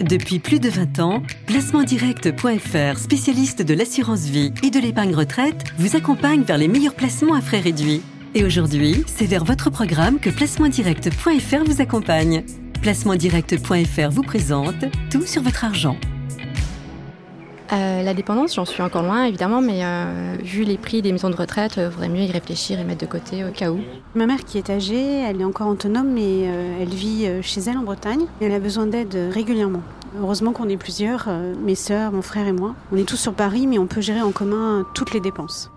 Depuis plus de 20 ans, placementdirect.fr, spécialiste de l'assurance vie et de l'épargne retraite, vous accompagne vers les meilleurs placements à frais réduits. Et aujourd'hui, c'est vers votre programme que placementdirect.fr vous accompagne. Placementdirect.fr vous présente tout sur votre argent. Euh, la dépendance, j'en suis encore loin évidemment, mais euh, vu les prix des maisons de retraite, il vaudrait mieux y réfléchir et mettre de côté au cas où. Ma mère qui est âgée, elle est encore autonome, mais euh, elle vit chez elle en Bretagne. Et elle a besoin d'aide régulièrement. Heureusement qu'on est plusieurs, mes sœurs, mon frère et moi. On est tous sur Paris, mais on peut gérer en commun toutes les dépenses.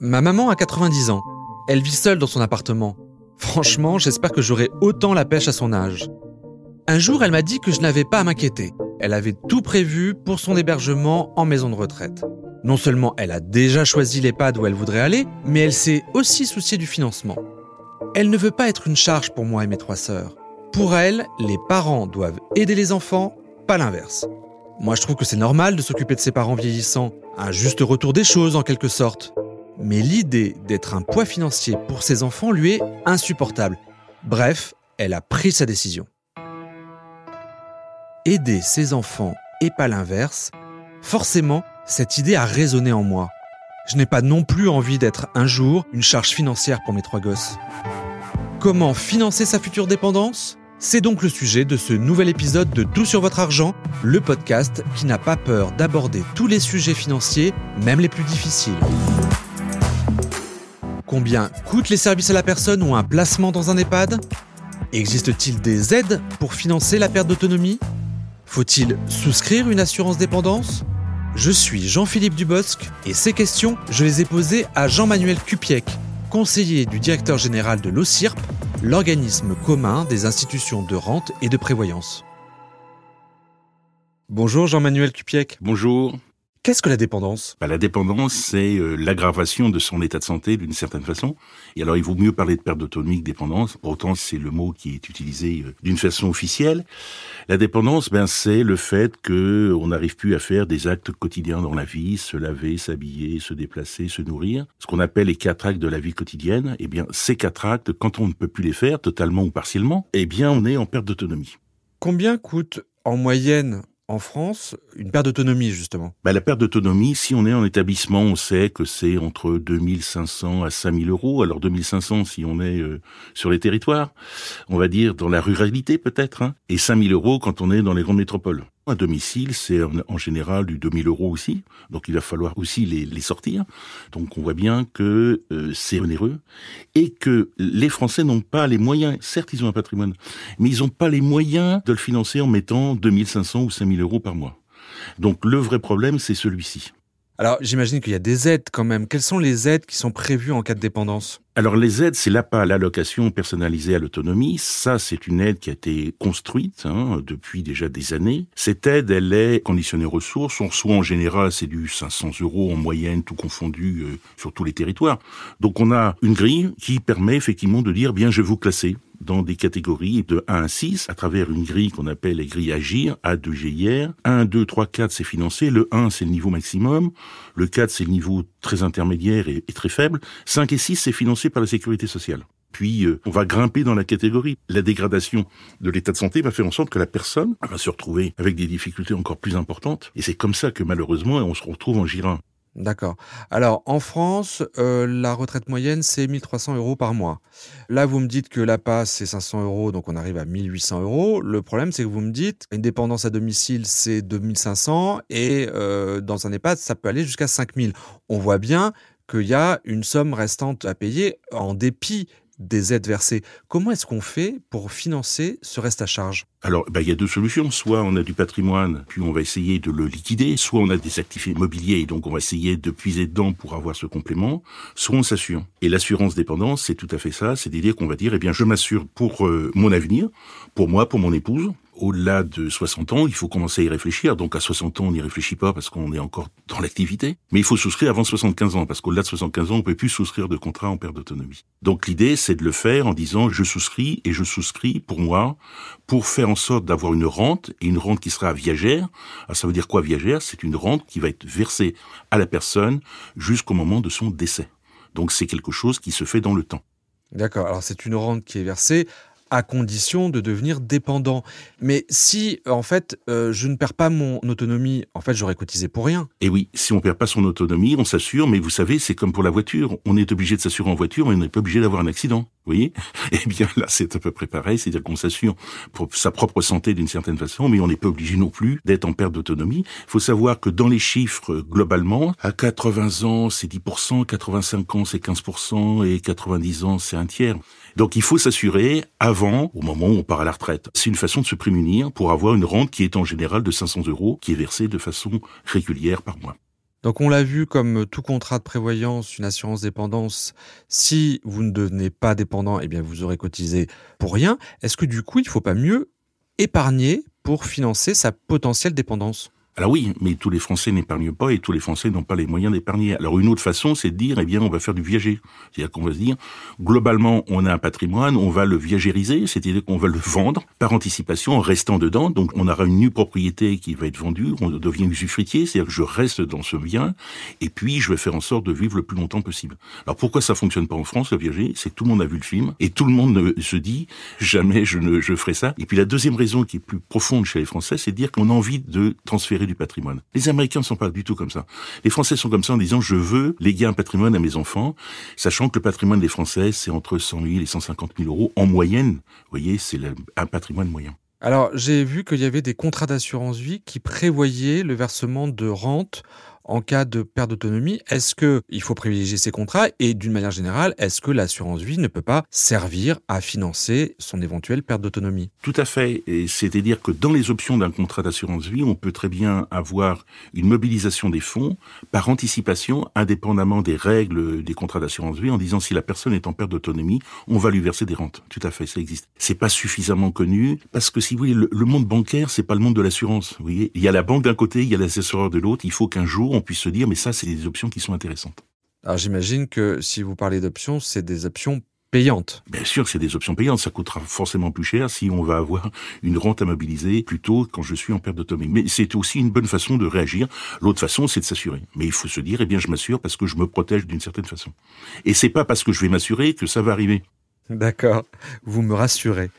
Ma maman a 90 ans. Elle vit seule dans son appartement. Franchement, j'espère que j'aurai autant la pêche à son âge. Un jour, elle m'a dit que je n'avais pas à m'inquiéter. Elle avait tout prévu pour son hébergement en maison de retraite. Non seulement elle a déjà choisi l'EHPAD où elle voudrait aller, mais elle s'est aussi souciée du financement. Elle ne veut pas être une charge pour moi et mes trois sœurs. Pour elle, les parents doivent aider les enfants, pas l'inverse. Moi, je trouve que c'est normal de s'occuper de ses parents vieillissants, un juste retour des choses en quelque sorte. Mais l'idée d'être un poids financier pour ses enfants lui est insupportable. Bref, elle a pris sa décision aider ses enfants et pas l'inverse, forcément, cette idée a résonné en moi. Je n'ai pas non plus envie d'être un jour une charge financière pour mes trois gosses. Comment financer sa future dépendance? C'est donc le sujet de ce nouvel épisode de Tout sur votre argent, le podcast qui n'a pas peur d'aborder tous les sujets financiers, même les plus difficiles. Combien coûtent les services à la personne ou un placement dans un EHPAD? Existe-t-il des aides pour financer la perte d'autonomie? Faut-il souscrire une assurance dépendance? Je suis Jean-Philippe Dubosc et ces questions, je les ai posées à Jean-Manuel Cupiec, conseiller du directeur général de l'OCIRP, l'organisme commun des institutions de rente et de prévoyance. Bonjour Jean-Manuel Cupiec. Bonjour. Qu'est-ce que la dépendance? Bah, La dépendance, c'est euh, l'aggravation de son état de santé d'une certaine façon. Et alors, il vaut mieux parler de perte d'autonomie que dépendance. Pourtant, c'est le mot qui est utilisé euh, d'une façon officielle. La dépendance, ben, c'est le fait que on n'arrive plus à faire des actes quotidiens dans la vie, se laver, s'habiller, se déplacer, se nourrir. Ce qu'on appelle les quatre actes de la vie quotidienne. Eh bien, ces quatre actes, quand on ne peut plus les faire, totalement ou partiellement, eh bien, on est en perte d'autonomie. Combien coûte en moyenne en France une perte d'autonomie, justement bah, La perte d'autonomie, si on est en établissement, on sait que c'est entre 2500 à 5000 euros. Alors 2500 si on est euh, sur les territoires, on va dire dans la ruralité peut-être, hein, et 5000 euros quand on est dans les grandes métropoles. Un domicile, c'est en général du 2000 euros aussi, donc il va falloir aussi les, sortir. Donc on voit bien que euh, c'est onéreux et que les Français n'ont pas les moyens. Certes, ils ont un patrimoine, mais ils n'ont pas les moyens de le financer en mettant 2500 ou 5000 euros par mois. Donc le vrai problème, c'est celui-ci. Alors j'imagine qu'il y a des aides quand même. Quelles sont les aides qui sont prévues en cas de dépendance? Alors les aides, c'est l'APA, l'allocation personnalisée à l'autonomie. Ça, c'est une aide qui a été construite hein, depuis déjà des années. Cette aide, elle est conditionnée ressources. On reçoit en général, c'est du 500 euros en moyenne, tout confondu euh, sur tous les territoires. Donc on a une grille qui permet effectivement de dire, bien, je vais vous classer dans des catégories de 1 à 6 à travers une grille qu'on appelle les grilles Agir, A2 GIR. 1, 2, 3, 4, c'est financé. Le 1, c'est le niveau maximum. Le 4, c'est le niveau très intermédiaire et, très faible. 5 et 6, c'est financé par la sécurité sociale. Puis euh, on va grimper dans la catégorie. La dégradation de l'état de santé va faire en sorte que la personne va se retrouver avec des difficultés encore plus importantes. Et c'est comme ça que malheureusement on se retrouve en girin. D'accord. Alors, en France, euh, la retraite moyenne, c'est 1300 euros par mois. Là, vous me dites que la passe, c'est 500 euros, donc on arrive à 1800 euros. Le problème, c'est que vous me dites, une dépendance à domicile, c'est 2500, et euh, dans un EHPAD, ça peut aller jusqu'à 5000. On voit bien qu'il y a une somme restante à payer en dépit des aides versées. Comment est-ce qu'on fait pour financer ce reste à charge? Alors, bah, il y a deux solutions. Soit on a du patrimoine, puis on va essayer de le liquider. Soit on a des actifs immobiliers, et donc on va essayer de puiser dedans pour avoir ce complément. Soit on s'assure. Et l'assurance dépendance, c'est tout à fait ça. C'est-à-dire qu'on va dire, eh bien, je m'assure pour euh, mon avenir, pour moi, pour mon épouse, au-delà de 60 ans, il faut commencer à y réfléchir. Donc à 60 ans, on n'y réfléchit pas parce qu'on est encore dans l'activité. Mais il faut souscrire avant 75 ans parce qu'au-delà de 75 ans, on peut plus souscrire de contrat en perte d'autonomie. Donc l'idée, c'est de le faire en disant je souscris et je souscris pour moi pour faire en sorte d'avoir une rente et une rente qui sera viagère. Alors, ça veut dire quoi viagère? C'est une rente qui va être versée à la personne jusqu'au moment de son décès. Donc c'est quelque chose qui se fait dans le temps. D'accord. Alors c'est une rente qui est versée à condition de devenir dépendant. Mais si, en fait, euh, je ne perds pas mon autonomie, en fait, j'aurais cotisé pour rien. Et oui, si on perd pas son autonomie, on s'assure, mais vous savez, c'est comme pour la voiture. On est obligé de s'assurer en voiture, mais on n'est pas obligé d'avoir un accident. Vous voyez? Eh bien, là, c'est à peu près pareil, c'est-à-dire qu'on s'assure pour sa propre santé d'une certaine façon, mais on n'est pas obligé non plus d'être en perte d'autonomie. Il faut savoir que dans les chiffres, globalement, à 80 ans, c'est 10%, 85 ans, c'est 15%, et 90 ans, c'est un tiers. Donc il faut s'assurer avant, au moment où on part à la retraite. C'est une façon de se prémunir pour avoir une rente qui est en général de 500 euros, qui est versée de façon régulière par mois. Donc on l'a vu comme tout contrat de prévoyance, une assurance dépendance, si vous ne devenez pas dépendant, eh bien vous aurez cotisé pour rien. Est-ce que du coup, il ne faut pas mieux épargner pour financer sa potentielle dépendance? Alors oui, mais tous les Français n'épargnent pas et tous les Français n'ont pas les moyens d'épargner. Alors une autre façon, c'est de dire, eh bien, on va faire du viager. C'est-à-dire qu'on va se dire, globalement, on a un patrimoine, on va le viagériser, c'est-à-dire qu'on va le vendre par anticipation en restant dedans. Donc on aura une nue propriété qui va être vendue, on devient usufruitier, c'est-à-dire que je reste dans ce bien et puis je vais faire en sorte de vivre le plus longtemps possible. Alors pourquoi ça fonctionne pas en France, le viager? C'est que tout le monde a vu le film et tout le monde se dit, jamais je ne je ferai ça. Et puis la deuxième raison qui est plus profonde chez les Français, c'est de dire qu'on a envie de transférer du patrimoine. Les Américains ne sont pas du tout comme ça. Les Français sont comme ça en disant je veux léguer un patrimoine à mes enfants, sachant que le patrimoine des Français c'est entre 100 000 et 150 000 euros en moyenne. Vous voyez, c'est un patrimoine moyen. Alors j'ai vu qu'il y avait des contrats d'assurance vie qui prévoyaient le versement de rente en cas de perte d'autonomie, est-ce que il faut privilégier ces contrats et d'une manière générale, est-ce que l'assurance vie ne peut pas servir à financer son éventuelle perte d'autonomie? Tout à fait. C'est-à-dire que dans les options d'un contrat d'assurance vie, on peut très bien avoir une mobilisation des fonds par anticipation, indépendamment des règles des contrats d'assurance vie, en disant si la personne est en perte d'autonomie, on va lui verser des rentes. Tout à fait, ça existe. C'est pas suffisamment connu parce que si vous voulez, le, le monde bancaire, c'est pas le monde de l'assurance. Vous voyez, il y a la banque d'un côté, il y a l'assesseur de l'autre. Il faut qu'un jour on puisse se dire, mais ça, c'est des options qui sont intéressantes. Alors j'imagine que si vous parlez d'options, c'est des options payantes. Bien sûr, c'est des options payantes. Ça coûtera forcément plus cher si on va avoir une rente à mobiliser plutôt quand je suis en perte d'autonomie. Mais c'est aussi une bonne façon de réagir. L'autre façon, c'est de s'assurer. Mais il faut se dire, eh bien, je m'assure parce que je me protège d'une certaine façon. Et c'est pas parce que je vais m'assurer que ça va arriver. D'accord, vous me rassurez.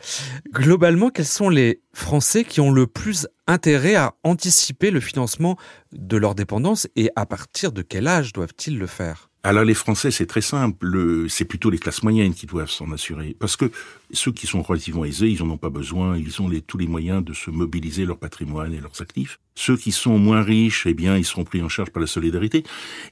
Globalement, quels sont les Français qui ont le plus intérêt à anticiper le financement de leur dépendance et à partir de quel âge doivent-ils le faire? Alors les Français, c'est très simple, c'est plutôt les classes moyennes qui doivent s'en assurer. Parce que ceux qui sont relativement aisés, ils n'en ont pas besoin, ils ont tous les moyens de se mobiliser leur patrimoine et leurs actifs. Ceux qui sont moins riches, eh bien, ils seront pris en charge par la solidarité.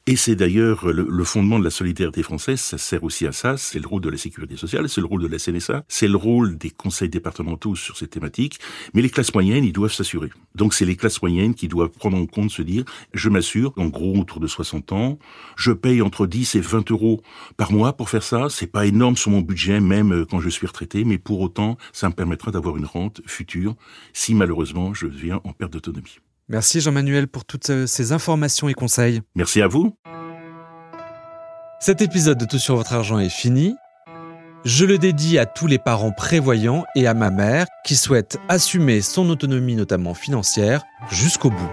Et c'est d'ailleurs le, fondement de la solidarité française, ça sert aussi à ça, c'est le rôle de la sécurité sociale, c'est le rôle de la CNSA, c'est le rôle des conseils départementaux sur ces thématiques. Mais les classes moyennes, ils doivent s'assurer. Donc c'est les classes moyennes qui doivent prendre en compte, se dire, je m'assure, en gros, autour de 60 ans, je paye entre 10 et 20 euros par mois pour faire ça. C'est pas énorme sur mon budget, même euh, quand je suis retraité, mais pour autant, ça me permettra d'avoir une rente future si malheureusement je viens en perte d'autonomie. Merci Jean-Manuel pour toutes euh, ces informations et conseils. Merci à vous. Cet épisode de Tout sur votre argent est fini. Je le dédie à tous les parents prévoyants et à ma mère qui souhaite assumer son autonomie notamment financière jusqu'au bout.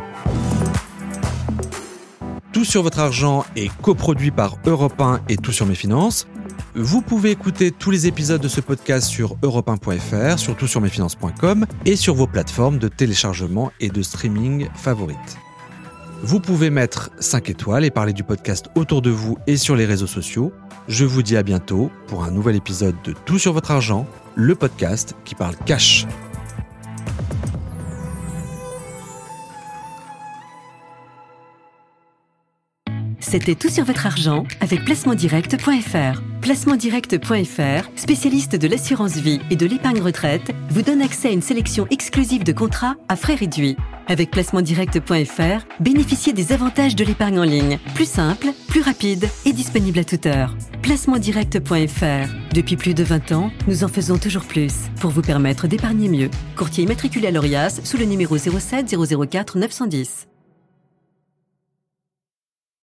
Tout sur votre argent est coproduit par Europe 1 et Tout sur mes finances. Vous pouvez écouter tous les épisodes de ce podcast sur europe1.fr, surtout sur mesfinances.com et sur vos plateformes de téléchargement et de streaming favorites. Vous pouvez mettre 5 étoiles et parler du podcast autour de vous et sur les réseaux sociaux. Je vous dis à bientôt pour un nouvel épisode de Tout sur votre argent, le podcast qui parle cash. C'était tout sur votre argent avec placementdirect.fr. Placementdirect.fr, spécialiste de l'assurance vie et de l'épargne retraite, vous donne accès à une sélection exclusive de contrats à frais réduits. Avec placementdirect.fr, bénéficiez des avantages de l'épargne en ligne, plus simple, plus rapide et disponible à toute heure. Placementdirect.fr. Depuis plus de 20 ans, nous en faisons toujours plus pour vous permettre d'épargner mieux. Courtier immatriculé à l'ORIAS sous le numéro 07 004 910.